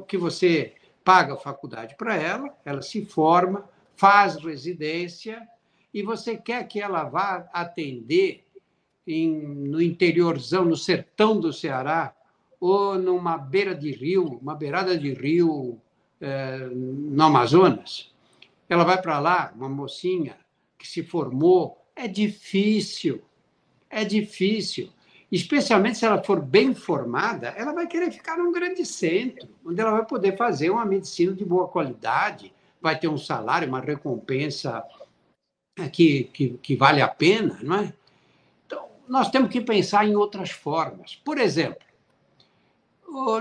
que você paga a faculdade para ela, ela se forma, faz residência, e você quer que ela vá atender em, no interiorzão, no sertão do Ceará, ou numa beira de rio, uma beirada de rio é, no Amazonas. Ela vai para lá, uma mocinha que se formou. É difícil, é difícil especialmente se ela for bem formada, ela vai querer ficar num grande centro, onde ela vai poder fazer uma medicina de boa qualidade, vai ter um salário, uma recompensa que, que, que vale a pena, não é? Então, nós temos que pensar em outras formas. Por exemplo,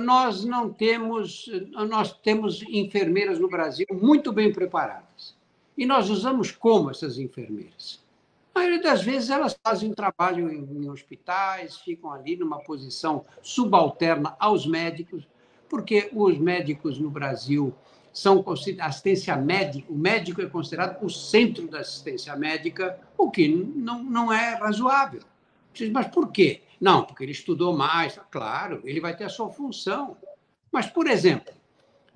nós não temos, nós temos enfermeiras no Brasil muito bem preparadas. E nós usamos como essas enfermeiras? A maioria das vezes elas fazem trabalho em, em hospitais, ficam ali numa posição subalterna aos médicos, porque os médicos no Brasil são assistência médica, o médico é considerado o centro da assistência médica, o que não, não é razoável. Mas por quê? Não, porque ele estudou mais, claro, ele vai ter a sua função. Mas, por exemplo,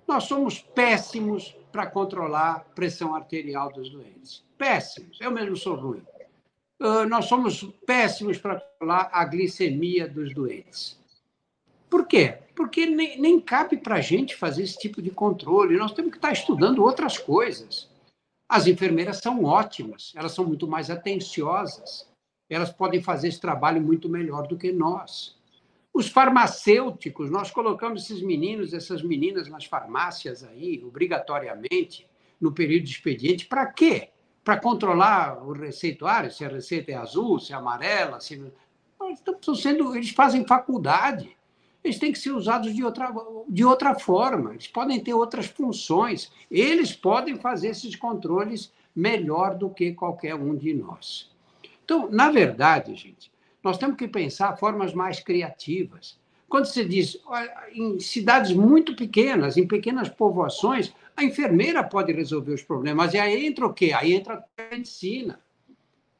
nós somos péssimos para controlar a pressão arterial dos doentes. Péssimos. Eu mesmo sou ruim. Ah, nós somos péssimos para falar a glicemia dos doentes. Por quê? Porque nem, nem cabe para a gente fazer esse tipo de controle. Nós temos que estar estudando outras coisas. As enfermeiras são ótimas, elas são muito mais atenciosas, elas podem fazer esse trabalho muito melhor do que nós. Os farmacêuticos, nós colocamos esses meninos, essas meninas nas farmácias aí, obrigatoriamente, no período de expediente, para quê? para controlar o receituário, se a receita é azul, se é amarela, se estão sendo, eles fazem faculdade. Eles têm que ser usados de outra, de outra forma, eles podem ter outras funções, eles podem fazer esses controles melhor do que qualquer um de nós. Então, na verdade, gente, nós temos que pensar formas mais criativas. Quando se diz em cidades muito pequenas, em pequenas povoações, a enfermeira pode resolver os problemas. E aí entra o quê? Aí entra a medicina,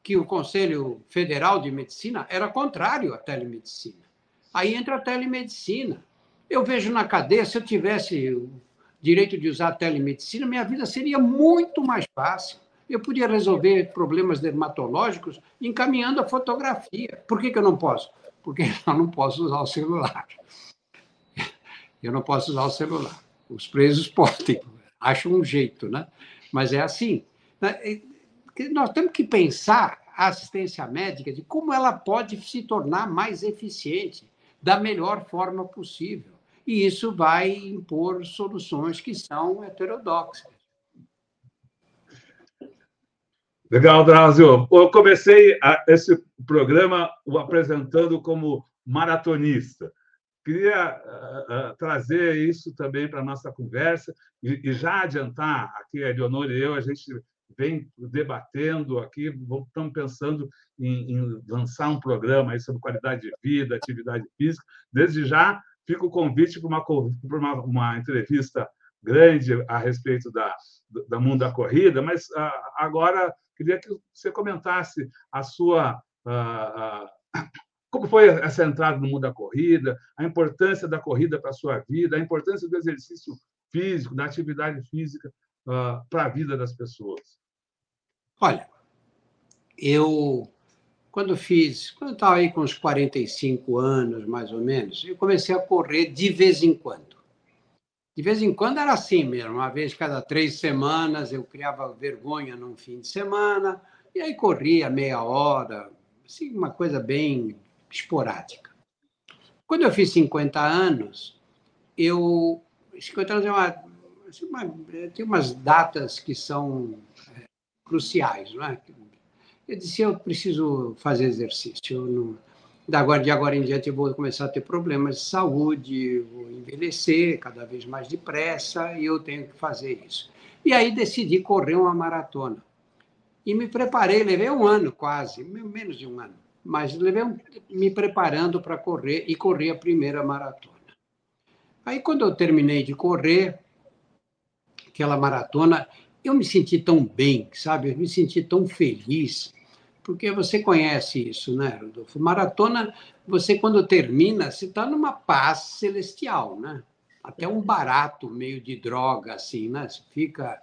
que o Conselho Federal de Medicina era contrário à telemedicina. Aí entra a telemedicina. Eu vejo na cadeia, se eu tivesse o direito de usar a telemedicina, minha vida seria muito mais fácil. Eu podia resolver problemas dermatológicos encaminhando a fotografia. Por que, que eu não posso? Porque eu não posso usar o celular. Eu não posso usar o celular. Os presos podem, acham um jeito, né? Mas é assim. Né? Nós temos que pensar a assistência médica de como ela pode se tornar mais eficiente da melhor forma possível. E isso vai impor soluções que são heterodoxas. Legal, Drauzio. Eu comecei esse programa o apresentando como maratonista. Queria uh, uh, trazer isso também para a nossa conversa e, e, já adiantar, aqui a e eu, a gente vem debatendo aqui, estamos pensando em, em lançar um programa aí sobre qualidade de vida, atividade física. Desde já, fica o convite para uma, uma, uma entrevista grande a respeito da, da mundo da corrida, mas uh, agora queria que você comentasse a sua uh, uh, como foi essa entrada no mundo da corrida, a importância da corrida para a sua vida, a importância do exercício físico, da atividade física para a vida das pessoas. Olha, eu, quando fiz, quando estava aí com uns 45 anos, mais ou menos, eu comecei a correr de vez em quando. De vez em quando era assim mesmo, uma vez cada três semanas eu criava vergonha num fim de semana, e aí corria meia hora, assim, uma coisa bem esporádica. Quando eu fiz 50 anos, eu. 50 anos é uma, assim, uma tem umas datas que são cruciais. Não é? Eu disse, eu preciso fazer exercício. Não, da agora, de agora em diante eu vou começar a ter problemas de saúde, vou envelhecer cada vez mais depressa e eu tenho que fazer isso. E aí decidi correr uma maratona. E me preparei, levei um ano quase, menos de um ano, mas levei um, me preparando para correr e corri a primeira maratona. Aí quando eu terminei de correr aquela maratona, eu me senti tão bem, sabe? Eu me senti tão feliz, porque você conhece isso, né, Rodolfo? Maratona, você quando termina, você está numa paz celestial, né? Até um barato meio de droga, assim, né? Você fica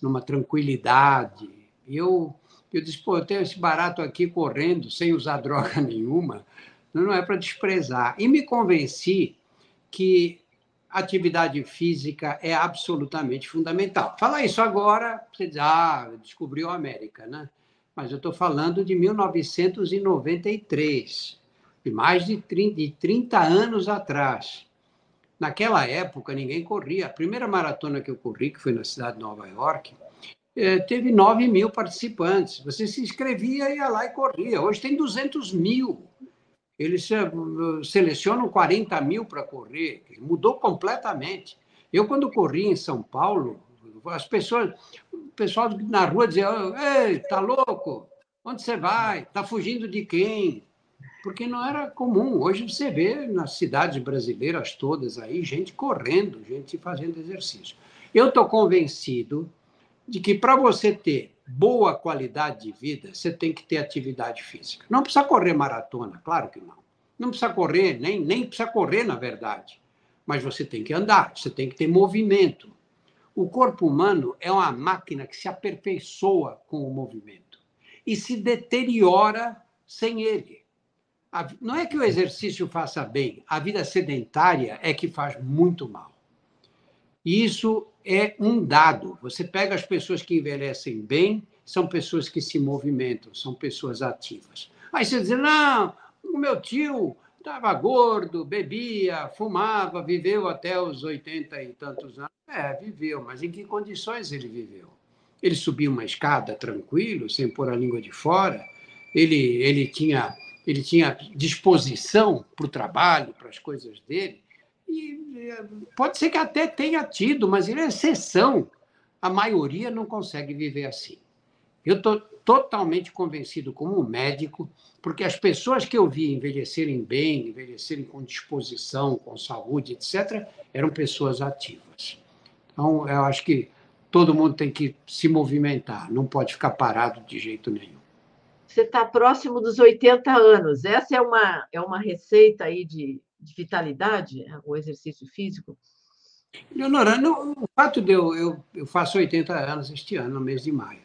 numa tranquilidade. E eu, eu disse, pô, eu tenho esse barato aqui correndo, sem usar droga nenhuma, não é para desprezar. E me convenci que atividade física é absolutamente fundamental. Fala isso agora, você diz, ah, descobriu a América, né? Mas eu estou falando de 1993, de mais de 30, de 30 anos atrás. Naquela época, ninguém corria. A primeira maratona que eu corri, que foi na cidade de Nova York, eh, teve 9 mil participantes. Você se inscrevia, ia lá e corria. Hoje tem 200 mil eles selecionam 40 mil para correr, mudou completamente. Eu, quando corri em São Paulo, as pessoas, o pessoal na rua dizia: Ei, tá louco? Onde você vai? Tá fugindo de quem? Porque não era comum. Hoje você vê nas cidades brasileiras todas aí gente correndo, gente fazendo exercício. Eu estou convencido de que para você ter boa qualidade de vida, você tem que ter atividade física. Não precisa correr maratona, claro que não. Não precisa correr, nem, nem precisa correr, na verdade. Mas você tem que andar, você tem que ter movimento. O corpo humano é uma máquina que se aperfeiçoa com o movimento e se deteriora sem ele. Não é que o exercício faça bem, a vida sedentária é que faz muito mal. Isso é um dado. Você pega as pessoas que envelhecem bem, são pessoas que se movimentam, são pessoas ativas. Aí você diz, não, o meu tio estava gordo, bebia, fumava, viveu até os oitenta e tantos anos. É, viveu, mas em que condições ele viveu? Ele subia uma escada tranquilo, sem pôr a língua de fora. Ele, ele tinha ele tinha disposição para o trabalho, para as coisas dele. E pode ser que até tenha tido, mas ele é exceção. A maioria não consegue viver assim. Eu estou totalmente convencido, como médico, porque as pessoas que eu vi envelhecerem bem, envelhecerem com disposição, com saúde, etc., eram pessoas ativas. Então, eu acho que todo mundo tem que se movimentar, não pode ficar parado de jeito nenhum. Você está próximo dos 80 anos. Essa é uma, é uma receita aí de, de vitalidade, o exercício físico? Leonora, não, o fato de eu, eu, eu faço 80 anos este ano, no mês de maio.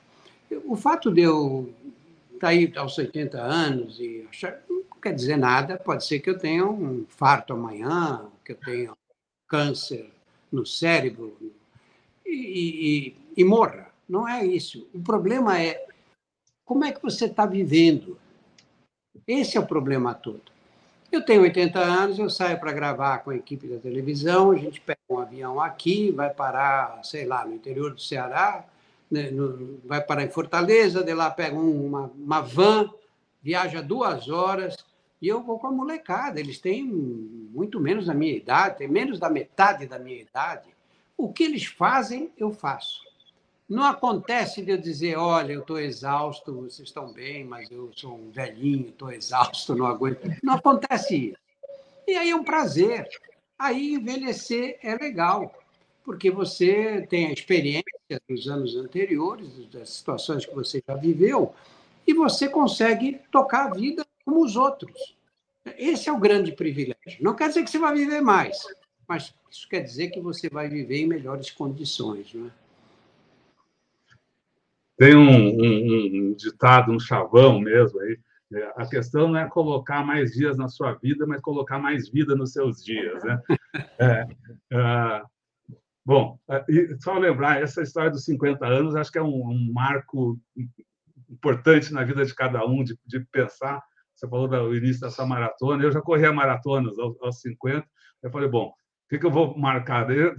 O fato de eu estar tá aí aos 80 anos e achar, não quer dizer nada, pode ser que eu tenha um infarto amanhã, que eu tenha câncer no cérebro e, e, e morra. Não é isso. O problema é como é que você está vivendo. Esse é o problema todo. Eu tenho 80 anos, eu saio para gravar com a equipe da televisão, a gente pega um avião aqui, vai parar, sei lá, no interior do Ceará, né, no, vai parar em Fortaleza, de lá pega um, uma, uma van, viaja duas horas, e eu vou com a molecada. Eles têm muito menos da minha idade, têm menos da metade da minha idade. O que eles fazem, eu faço. Não acontece de eu dizer, olha, eu estou exausto, vocês estão bem, mas eu sou um velhinho, estou exausto, não aguento. Não acontece isso. E aí é um prazer. Aí envelhecer é legal porque você tem a experiência dos anos anteriores, das situações que você já viveu, e você consegue tocar a vida como os outros. Esse é o grande privilégio. Não quer dizer que você vai viver mais, mas isso quer dizer que você vai viver em melhores condições. Não é? Tem um, um, um ditado, um chavão mesmo aí. É, a questão não é colocar mais dias na sua vida, mas colocar mais vida nos seus dias. Né? É, é, Bom, é, só lembrar, essa história dos 50 anos acho que é um, um marco importante na vida de cada um, de, de pensar. Você falou do início dessa maratona, eu já corri a maratonas aos, aos 50. Eu falei, bom, o que, que eu vou marcar? Eu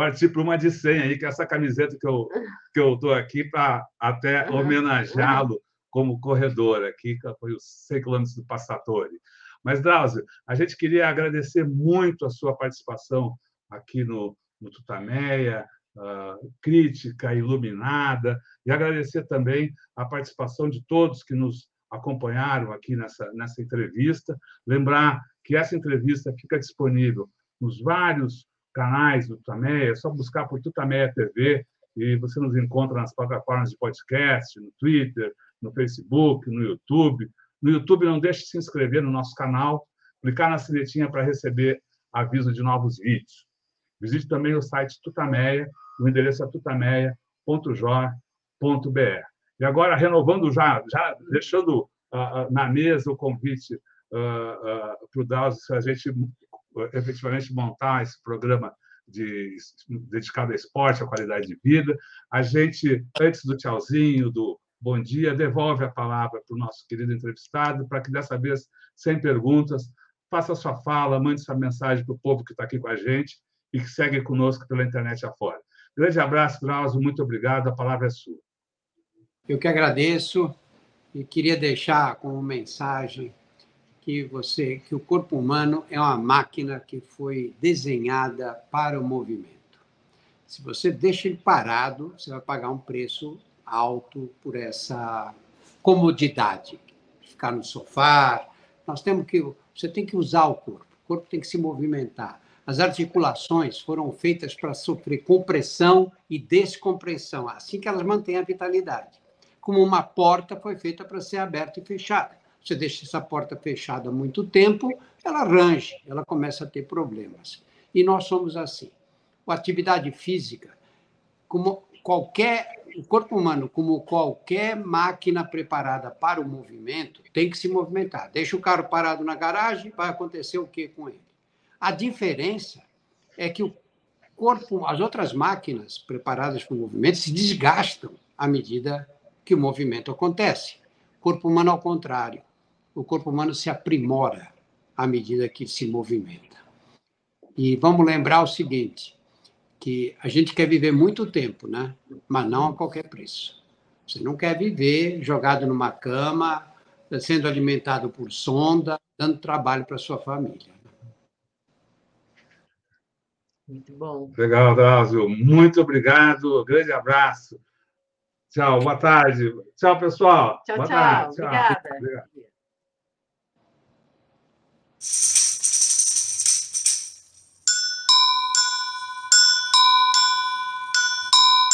parti para uma de 100 aí, que é essa camiseta que eu que eu estou aqui para até homenageá-lo como corredor aqui, que foi os 100 quilômetros do Passatori. Mas, Drauzio, a gente queria agradecer muito a sua participação aqui no, no Tutameia, uh, crítica iluminada, e agradecer também a participação de todos que nos acompanharam aqui nessa, nessa entrevista. Lembrar que essa entrevista fica disponível nos vários canais do Tutameia, é só buscar por Tutameia TV e você nos encontra nas plataformas de podcast, no Twitter, no Facebook, no YouTube. No YouTube, não deixe de se inscrever no nosso canal, clicar na sinetinha para receber aviso de novos vídeos. Visite também o site Tutameia, o endereço é tutameia.jor.br. E agora, renovando já, já deixando uh, na mesa o convite uh, uh, para o Drauzio, se a gente efetivamente montar esse programa de, dedicado ao esporte, à qualidade de vida, a gente, antes do tchauzinho, do bom dia, devolve a palavra para o nosso querido entrevistado, para que dessa vez, sem perguntas, faça a sua fala, mande sua mensagem para o povo que está aqui com a gente e que segue conosco pela internet afora. Grande abraço, Drauzio, muito obrigado, a palavra é sua. Eu que agradeço e queria deixar como mensagem que você que o corpo humano é uma máquina que foi desenhada para o movimento. Se você deixa ele parado, você vai pagar um preço alto por essa comodidade, ficar no sofá. Nós temos que você tem que usar o corpo. O corpo tem que se movimentar. As articulações foram feitas para sofrer compressão e descompressão, assim que elas mantêm a vitalidade. Como uma porta foi feita para ser aberta e fechada. Você deixa essa porta fechada há muito tempo, ela range, ela começa a ter problemas. E nós somos assim. A atividade física, como qualquer o corpo humano, como qualquer máquina preparada para o movimento, tem que se movimentar. Deixa o carro parado na garagem, vai acontecer o que com ele? A diferença é que o corpo, as outras máquinas preparadas para o movimento se desgastam à medida que o movimento acontece. O corpo humano, ao contrário, o corpo humano se aprimora à medida que se movimenta. E vamos lembrar o seguinte: que a gente quer viver muito tempo, né? Mas não a qualquer preço. Você não quer viver jogado numa cama, sendo alimentado por sonda, dando trabalho para sua família. Muito bom. Legal, Drauzio. Muito obrigado. Grande abraço. Tchau, boa tarde. Tchau, pessoal. Tchau, boa tchau. Tarde. Obrigada. Obrigado. you